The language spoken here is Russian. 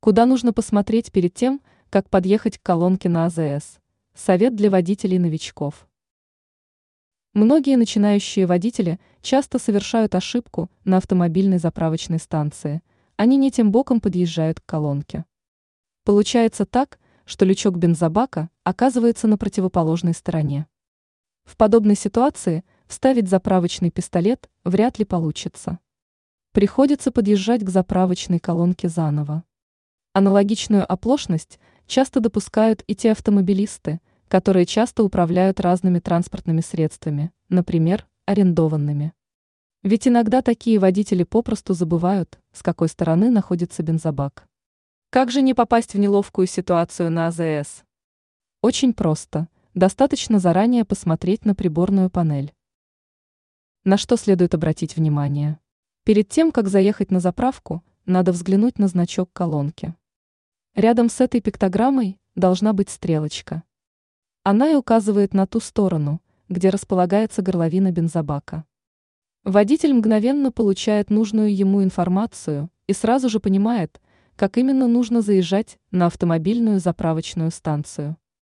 Куда нужно посмотреть перед тем, как подъехать к колонке на АЗС? Совет для водителей-новичков. Многие начинающие водители часто совершают ошибку на автомобильной заправочной станции. Они не тем боком подъезжают к колонке. Получается так, что лючок бензобака оказывается на противоположной стороне. В подобной ситуации вставить заправочный пистолет вряд ли получится. Приходится подъезжать к заправочной колонке заново. Аналогичную оплошность часто допускают и те автомобилисты, которые часто управляют разными транспортными средствами, например, арендованными. Ведь иногда такие водители попросту забывают, с какой стороны находится бензобак. Как же не попасть в неловкую ситуацию на АЗС? Очень просто. Достаточно заранее посмотреть на приборную панель. На что следует обратить внимание? Перед тем, как заехать на заправку, надо взглянуть на значок колонки. Рядом с этой пиктограммой должна быть стрелочка. Она и указывает на ту сторону, где располагается горловина бензобака. Водитель мгновенно получает нужную ему информацию и сразу же понимает, как именно нужно заезжать на автомобильную заправочную станцию.